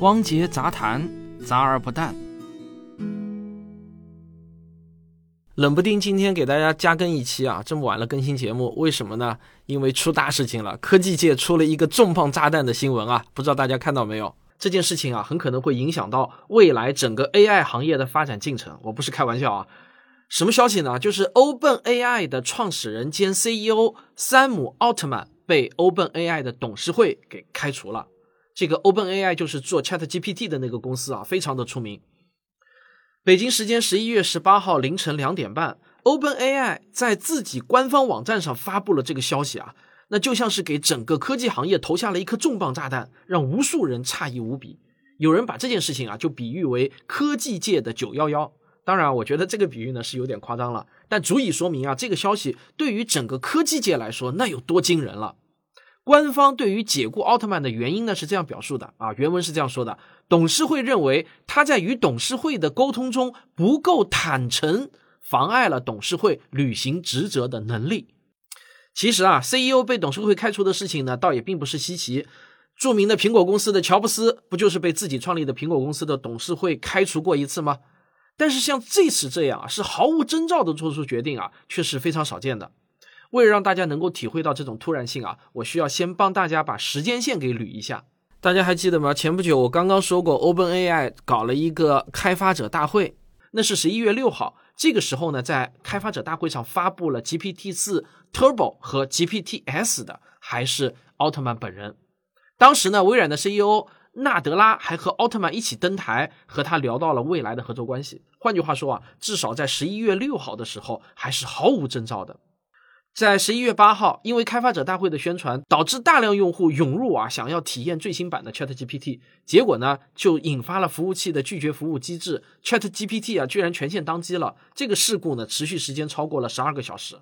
汪杰杂谈，杂而不淡。冷不丁今天给大家加更一期啊，这么晚了更新节目，为什么呢？因为出大事情了，科技界出了一个重磅炸弹的新闻啊，不知道大家看到没有？这件事情啊，很可能会影响到未来整个 AI 行业的发展进程，我不是开玩笑啊。什么消息呢？就是 OpenAI 的创始人兼 CEO 山姆奥特曼被 OpenAI 的董事会给开除了。这个 OpenAI 就是做 ChatGPT 的那个公司啊，非常的出名。北京时间十一月十八号凌晨两点半，OpenAI 在自己官方网站上发布了这个消息啊，那就像是给整个科技行业投下了一颗重磅炸弹，让无数人诧异无比。有人把这件事情啊，就比喻为科技界的九幺幺。当然，我觉得这个比喻呢是有点夸张了，但足以说明啊，这个消息对于整个科技界来说，那有多惊人了。官方对于解雇奥特曼的原因呢是这样表述的啊，原文是这样说的：董事会认为他在与董事会的沟通中不够坦诚，妨碍了董事会履行职责的能力。其实啊，CEO 被董事会开除的事情呢，倒也并不是稀奇。著名的苹果公司的乔布斯不就是被自己创立的苹果公司的董事会开除过一次吗？但是像这次这样啊，是毫无征兆的做出决定啊，却是非常少见的。为了让大家能够体会到这种突然性啊，我需要先帮大家把时间线给捋一下。大家还记得吗？前不久我刚刚说过，OpenAI 搞了一个开发者大会，那是十一月六号。这个时候呢，在开发者大会上发布了 GPT 四 Turbo 和 GPT S 的，还是奥特曼本人。当时呢，微软的 CEO。纳德拉还和奥特曼一起登台，和他聊到了未来的合作关系。换句话说啊，至少在十一月六号的时候还是毫无征兆的。在十一月八号，因为开发者大会的宣传，导致大量用户涌入啊，想要体验最新版的 ChatGPT，结果呢，就引发了服务器的拒绝服务机制，ChatGPT 啊，居然全线当机了。这个事故呢，持续时间超过了十二个小时。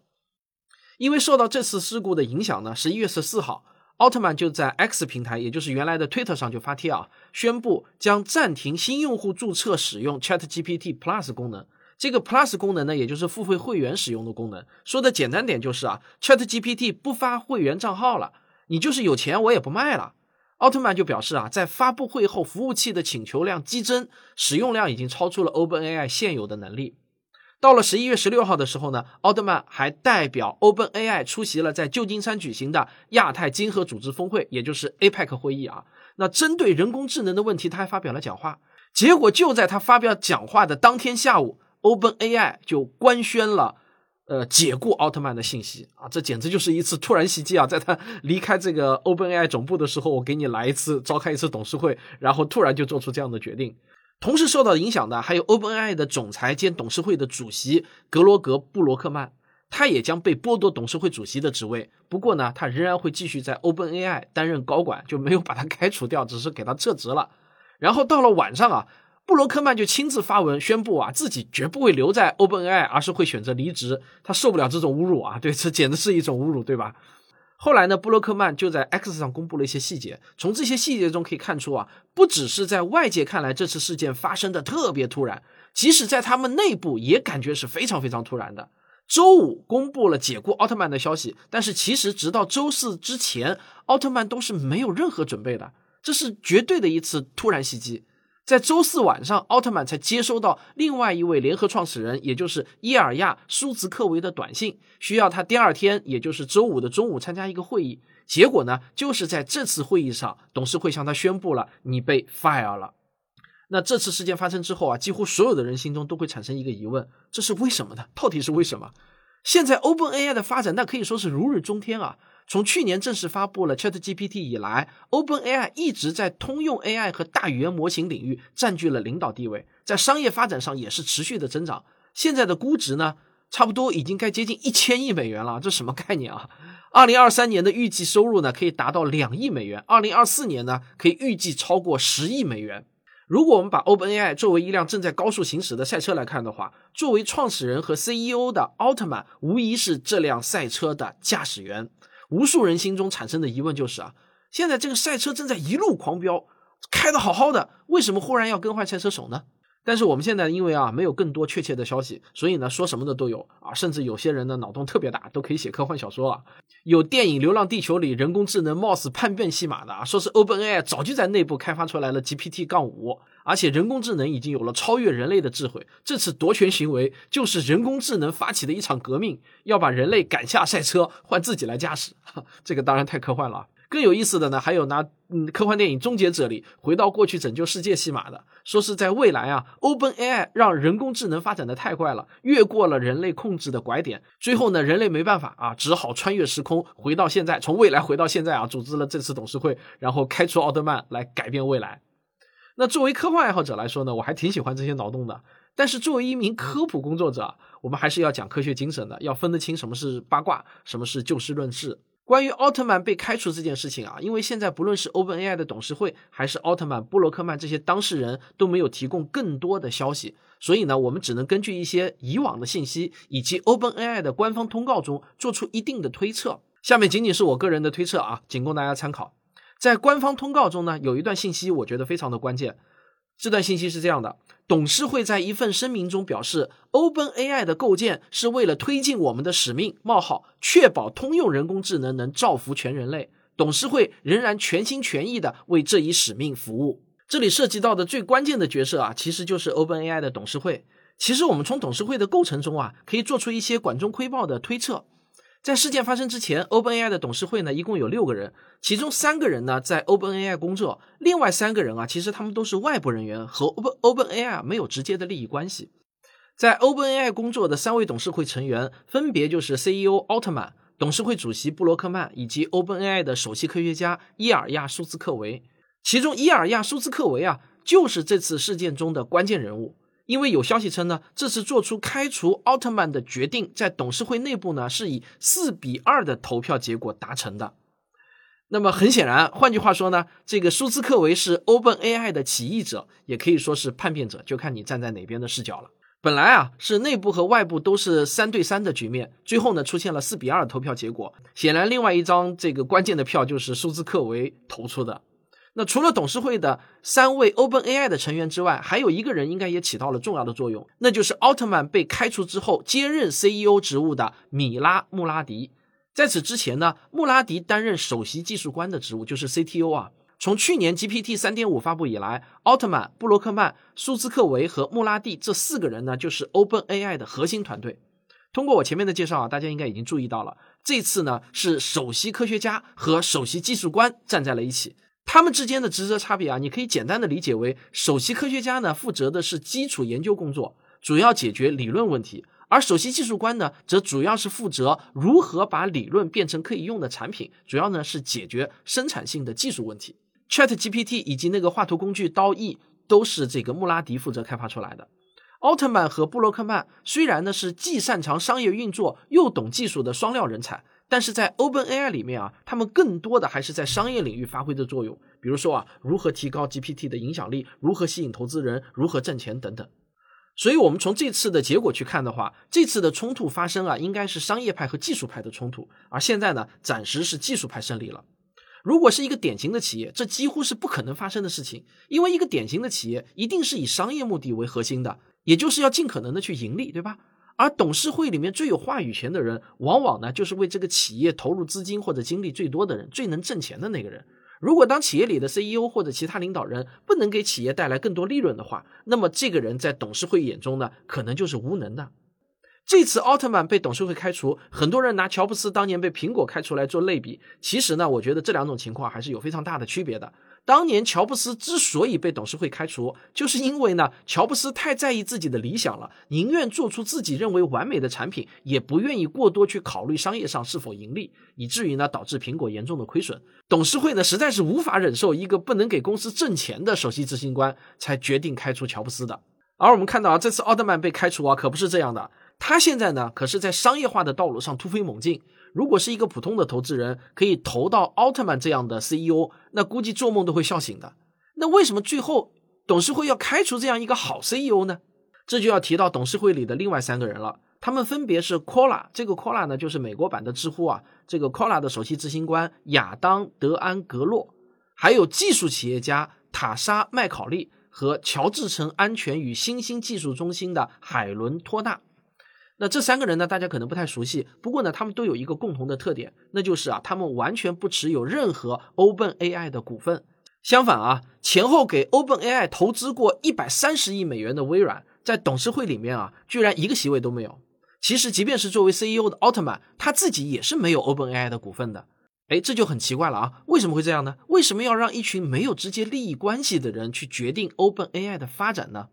因为受到这次事故的影响呢，十一月十四号。奥特曼就在 X 平台，也就是原来的 Twitter 上就发帖啊，宣布将暂停新用户注册使用 ChatGPT Plus 功能。这个 Plus 功能呢，也就是付费会员使用的功能。说的简单点就是啊，ChatGPT 不发会员账号了，你就是有钱我也不卖了。奥特曼就表示啊，在发布会后，服务器的请求量激增，使用量已经超出了 OpenAI 现有的能力。到了十一月十六号的时候呢，奥特曼还代表 OpenAI 出席了在旧金山举行的亚太经合组织峰会，也就是 APEC 会议啊。那针对人工智能的问题，他还发表了讲话。结果就在他发表讲话的当天下午，OpenAI 就官宣了，呃，解雇奥特曼的信息啊。这简直就是一次突然袭击啊！在他离开这个 OpenAI 总部的时候，我给你来一次召开一次董事会，然后突然就做出这样的决定。同时受到影响的还有 OpenAI 的总裁兼董事会的主席格罗格布罗克曼，他也将被剥夺董事会主席的职位。不过呢，他仍然会继续在 OpenAI 担任高管，就没有把他 开除掉，只是给他撤职了。然后到了晚上啊，布罗克曼就亲自发文宣布啊，自己绝不会留在 OpenAI，而是会选择离职。他受不了这种侮辱啊，对，这简直是一种侮辱，对吧？后来呢，布洛克曼就在 X 上公布了一些细节。从这些细节中可以看出啊，不只是在外界看来这次事件发生的特别突然，即使在他们内部也感觉是非常非常突然的。周五公布了解雇奥特曼的消息，但是其实直到周四之前，奥特曼都是没有任何准备的。这是绝对的一次突然袭击。在周四晚上，奥特曼才接收到另外一位联合创始人，也就是伊尔亚·舒兹克维的短信，需要他第二天，也就是周五的中午参加一个会议。结果呢，就是在这次会议上，董事会向他宣布了你被 fire 了。那这次事件发生之后啊，几乎所有的人心中都会产生一个疑问：这是为什么呢？到底是为什么？现在 OpenAI 的发展，那可以说是如日中天啊。从去年正式发布了 ChatGPT 以来，OpenAI 一直在通用 AI 和大语言模型领域占据了领导地位，在商业发展上也是持续的增长。现在的估值呢，差不多已经该接近一千亿美元了，这什么概念啊？二零二三年的预计收入呢，可以达到两亿美元；二零二四年呢，可以预计超过十亿美元。如果我们把 OpenAI 作为一辆正在高速行驶的赛车来看的话，作为创始人和 CEO 的奥特曼，无疑是这辆赛车的驾驶员。无数人心中产生的疑问就是啊，现在这个赛车正在一路狂飙，开的好好的，为什么忽然要更换赛车手呢？但是我们现在因为啊没有更多确切的消息，所以呢说什么的都有啊，甚至有些人呢脑洞特别大，都可以写科幻小说啊。有电影《流浪地球》里人工智能貌似叛变戏码的啊，说是 OpenAI 早就在内部开发出来了 GPT- 杠五，而且人工智能已经有了超越人类的智慧。这次夺权行为就是人工智能发起的一场革命，要把人类赶下赛车，换自己来驾驶。这个当然太科幻了。更有意思的呢，还有拿嗯科幻电影《终结者》里回到过去拯救世界戏码的，说是在未来啊，OpenAI 让人工智能发展的太快了，越过了人类控制的拐点，最后呢，人类没办法啊，只好穿越时空回到现在，从未来回到现在啊，组织了这次董事会，然后开除奥特曼来改变未来。那作为科幻爱好者来说呢，我还挺喜欢这些脑洞的。但是作为一名科普工作者，我们还是要讲科学精神的，要分得清什么是八卦，什么是就事论事。关于奥特曼被开除这件事情啊，因为现在不论是 OpenAI 的董事会，还是奥特曼、布洛克曼这些当事人都没有提供更多的消息，所以呢，我们只能根据一些以往的信息以及 OpenAI 的官方通告中做出一定的推测。下面仅仅是我个人的推测啊，仅供大家参考。在官方通告中呢，有一段信息我觉得非常的关键。这段信息是这样的：董事会在一份声明中表示，OpenAI 的构建是为了推进我们的使命：冒号确保通用人工智能能造福全人类。董事会仍然全心全意的为这一使命服务。这里涉及到的最关键的角色啊，其实就是 OpenAI 的董事会。其实我们从董事会的构成中啊，可以做出一些管中窥豹的推测。在事件发生之前，OpenAI 的董事会呢一共有六个人，其中三个人呢在 OpenAI 工作，另外三个人啊其实他们都是外部人员，和 Open OpenAI 没有直接的利益关系。在 OpenAI 工作的三位董事会成员分别就是 CEO 奥特曼、董事会主席布洛克曼以及 OpenAI 的首席科学家伊尔亚舒兹克维。其中伊尔亚舒兹克维啊就是这次事件中的关键人物。因为有消息称呢，这次做出开除奥特曼的决定，在董事会内部呢是以四比二的投票结果达成的。那么很显然，换句话说呢，这个舒兹克维是 OpenAI 的起义者，也可以说是叛变者，就看你站在哪边的视角了。本来啊是内部和外部都是三对三的局面，最后呢出现了四比二投票结果。显然，另外一张这个关键的票就是舒兹克维投出的。那除了董事会的三位 OpenAI 的成员之外，还有一个人应该也起到了重要的作用，那就是奥特曼被开除之后接任 CEO 职务的米拉穆拉迪。在此之前呢，穆拉迪担任首席技术官的职务，就是 CTO 啊。从去年 GPT 3.5发布以来，奥特曼、布洛克曼、舒兹克维和穆拉蒂这四个人呢，就是 OpenAI 的核心团队。通过我前面的介绍啊，大家应该已经注意到了，这次呢是首席科学家和首席技术官站在了一起。他们之间的职责差别啊，你可以简单的理解为，首席科学家呢负责的是基础研究工作，主要解决理论问题；而首席技术官呢，则主要是负责如何把理论变成可以用的产品，主要呢是解决生产性的技术问题。Chat GPT 以及那个画图工具刀 E 都是这个穆拉迪负责开发出来的。奥特曼和布洛克曼虽然呢是既擅长商业运作又懂技术的双料人才。但是在 OpenAI 里面啊，他们更多的还是在商业领域发挥的作用。比如说啊，如何提高 GPT 的影响力，如何吸引投资人，如何挣钱等等。所以，我们从这次的结果去看的话，这次的冲突发生啊，应该是商业派和技术派的冲突。而现在呢，暂时是技术派胜利了。如果是一个典型的企业，这几乎是不可能发生的事情，因为一个典型的企业一定是以商业目的为核心的，也就是要尽可能的去盈利，对吧？而董事会里面最有话语权的人，往往呢就是为这个企业投入资金或者精力最多的人，最能挣钱的那个人。如果当企业里的 CEO 或者其他领导人不能给企业带来更多利润的话，那么这个人在董事会眼中呢，可能就是无能的。这次奥特曼被董事会开除，很多人拿乔布斯当年被苹果开除来做类比。其实呢，我觉得这两种情况还是有非常大的区别的。当年乔布斯之所以被董事会开除，就是因为呢，乔布斯太在意自己的理想了，宁愿做出自己认为完美的产品，也不愿意过多去考虑商业上是否盈利，以至于呢，导致苹果严重的亏损。董事会呢，实在是无法忍受一个不能给公司挣钱的首席执行官，才决定开除乔布斯的。而我们看到啊，这次奥特曼被开除啊，可不是这样的，他现在呢，可是在商业化的道路上突飞猛进。如果是一个普通的投资人，可以投到奥特曼这样的 CEO，那估计做梦都会笑醒的。那为什么最后董事会要开除这样一个好 CEO 呢？这就要提到董事会里的另外三个人了，他们分别是 Cola，这个 Cola 呢就是美国版的知乎啊，这个 Cola 的首席执行官亚当·德安格洛，还有技术企业家塔莎·麦考利，和乔治城安全与新兴技术中心的海伦托纳。那这三个人呢，大家可能不太熟悉，不过呢，他们都有一个共同的特点，那就是啊，他们完全不持有任何 Open AI 的股份。相反啊，前后给 Open AI 投资过一百三十亿美元的微软，在董事会里面啊，居然一个席位都没有。其实，即便是作为 CEO 的奥特曼，他自己也是没有 Open AI 的股份的。哎，这就很奇怪了啊！为什么会这样呢？为什么要让一群没有直接利益关系的人去决定 Open AI 的发展呢？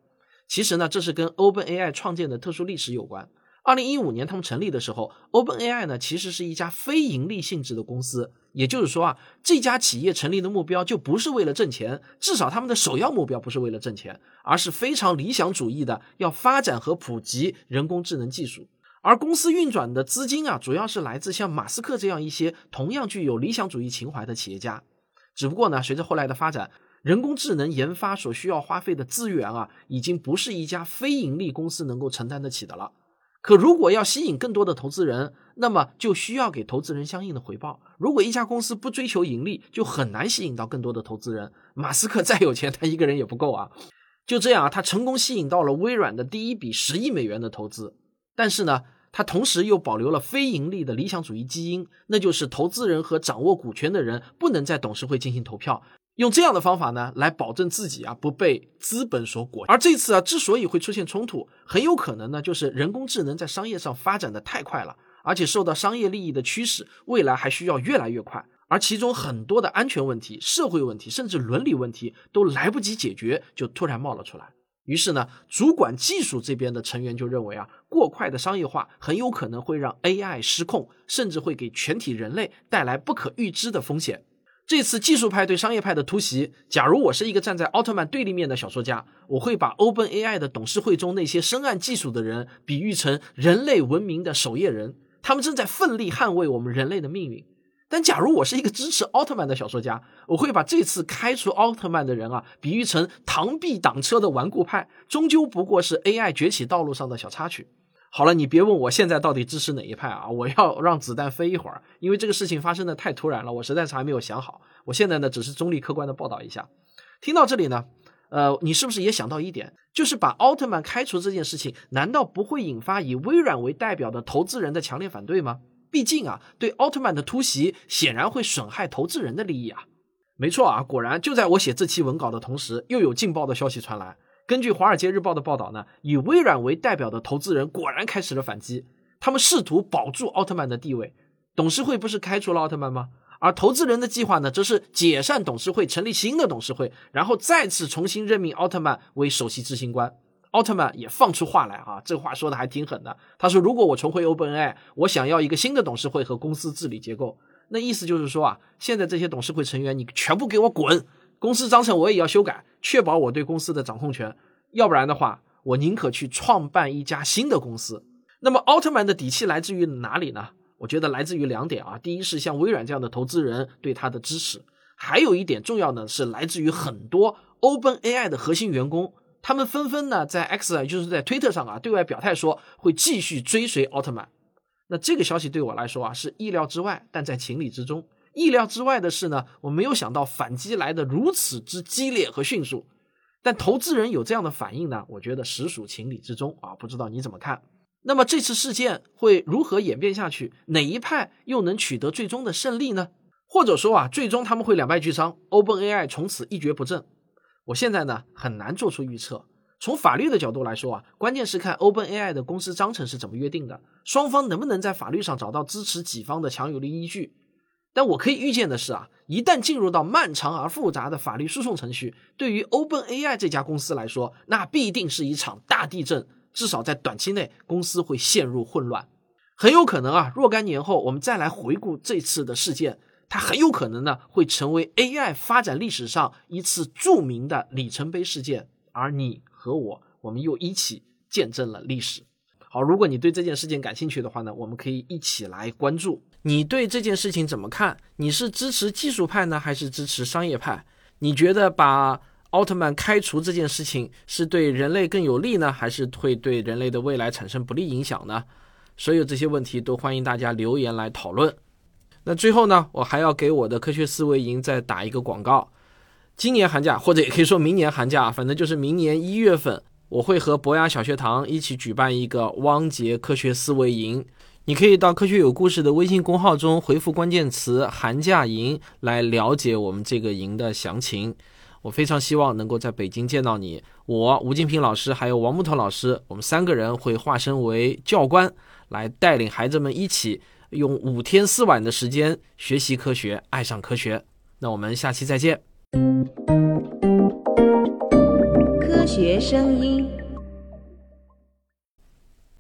其实呢，这是跟 Open AI 创建的特殊历史有关。二零一五年他们成立的时候，Open AI 呢其实是一家非盈利性质的公司，也就是说啊，这家企业成立的目标就不是为了挣钱，至少他们的首要目标不是为了挣钱，而是非常理想主义的要发展和普及人工智能技术。而公司运转的资金啊，主要是来自像马斯克这样一些同样具有理想主义情怀的企业家。只不过呢，随着后来的发展，人工智能研发所需要花费的资源啊，已经不是一家非盈利公司能够承担得起的了。可如果要吸引更多的投资人，那么就需要给投资人相应的回报。如果一家公司不追求盈利，就很难吸引到更多的投资人。马斯克再有钱，他一个人也不够啊。就这样啊，他成功吸引到了微软的第一笔十亿美元的投资。但是呢，他同时又保留了非盈利的理想主义基因，那就是投资人和掌握股权的人不能在董事会进行投票。用这样的方法呢，来保证自己啊不被资本所裹。而这次啊，之所以会出现冲突，很有可能呢，就是人工智能在商业上发展的太快了，而且受到商业利益的驱使，未来还需要越来越快。而其中很多的安全问题、社会问题，甚至伦理问题都来不及解决，就突然冒了出来。于是呢，主管技术这边的成员就认为啊，过快的商业化很有可能会让 AI 失控，甚至会给全体人类带来不可预知的风险。这次技术派对商业派的突袭，假如我是一个站在奥特曼对立面的小说家，我会把 Open AI 的董事会中那些深谙技术的人比喻成人类文明的守夜人，他们正在奋力捍卫我们人类的命运。但假如我是一个支持奥特曼的小说家，我会把这次开除奥特曼的人啊比喻成螳臂挡车的顽固派，终究不过是 AI 崛起道路上的小插曲。好了，你别问我现在到底支持哪一派啊！我要让子弹飞一会儿，因为这个事情发生的太突然了，我实在是还没有想好。我现在呢，只是中立客观的报道一下。听到这里呢，呃，你是不是也想到一点，就是把奥特曼开除这件事情，难道不会引发以微软为代表的投资人的强烈反对吗？毕竟啊，对奥特曼的突袭显然会损害投资人的利益啊。没错啊，果然就在我写这期文稿的同时，又有劲爆的消息传来。根据《华尔街日报》的报道呢，以微软为代表的投资人果然开始了反击，他们试图保住奥特曼的地位。董事会不是开除了奥特曼吗？而投资人的计划呢，则是解散董事会，成立新的董事会，然后再次重新任命奥特曼为首席执行官。奥特曼也放出话来啊，这话说的还挺狠的。他说：“如果我重回 OpenAI，我想要一个新的董事会和公司治理结构。那意思就是说啊，现在这些董事会成员你全部给我滚。”公司章程我也要修改，确保我对公司的掌控权。要不然的话，我宁可去创办一家新的公司。那么，奥特曼的底气来自于哪里呢？我觉得来自于两点啊。第一是像微软这样的投资人对他的支持，还有一点重要呢是来自于很多 Open AI 的核心员工，他们纷纷呢在 X，就是在推特上啊，对外表态说会继续追随奥特曼。那这个消息对我来说啊是意料之外，但在情理之中。意料之外的是呢，我没有想到反击来的如此之激烈和迅速，但投资人有这样的反应呢，我觉得实属情理之中啊，不知道你怎么看？那么这次事件会如何演变下去？哪一派又能取得最终的胜利呢？或者说啊，最终他们会两败俱伤，OpenAI 从此一蹶不振？我现在呢很难做出预测。从法律的角度来说啊，关键是看 OpenAI 的公司章程是怎么约定的，双方能不能在法律上找到支持己方的强有力依据。但我可以预见的是啊，一旦进入到漫长而复杂的法律诉讼程序，对于 OpenAI 这家公司来说，那必定是一场大地震。至少在短期内，公司会陷入混乱。很有可能啊，若干年后，我们再来回顾这次的事件，它很有可能呢会成为 AI 发展历史上一次著名的里程碑事件。而你和我，我们又一起见证了历史。好，如果你对这件事情感兴趣的话呢，我们可以一起来关注。你对这件事情怎么看？你是支持技术派呢，还是支持商业派？你觉得把奥特曼开除这件事情是对人类更有利呢，还是会对人类的未来产生不利影响呢？所有这些问题都欢迎大家留言来讨论。那最后呢，我还要给我的科学思维营再打一个广告。今年寒假或者也可以说明年寒假，反正就是明年一月份，我会和博雅小学堂一起举办一个汪杰科学思维营。你可以到科学有故事的微信公号中回复关键词“寒假营”来了解我们这个营的详情。我非常希望能够在北京见到你。我吴金平老师还有王木头老师，我们三个人会化身为教官，来带领孩子们一起用五天四晚的时间学习科学，爱上科学。那我们下期再见。科学声音。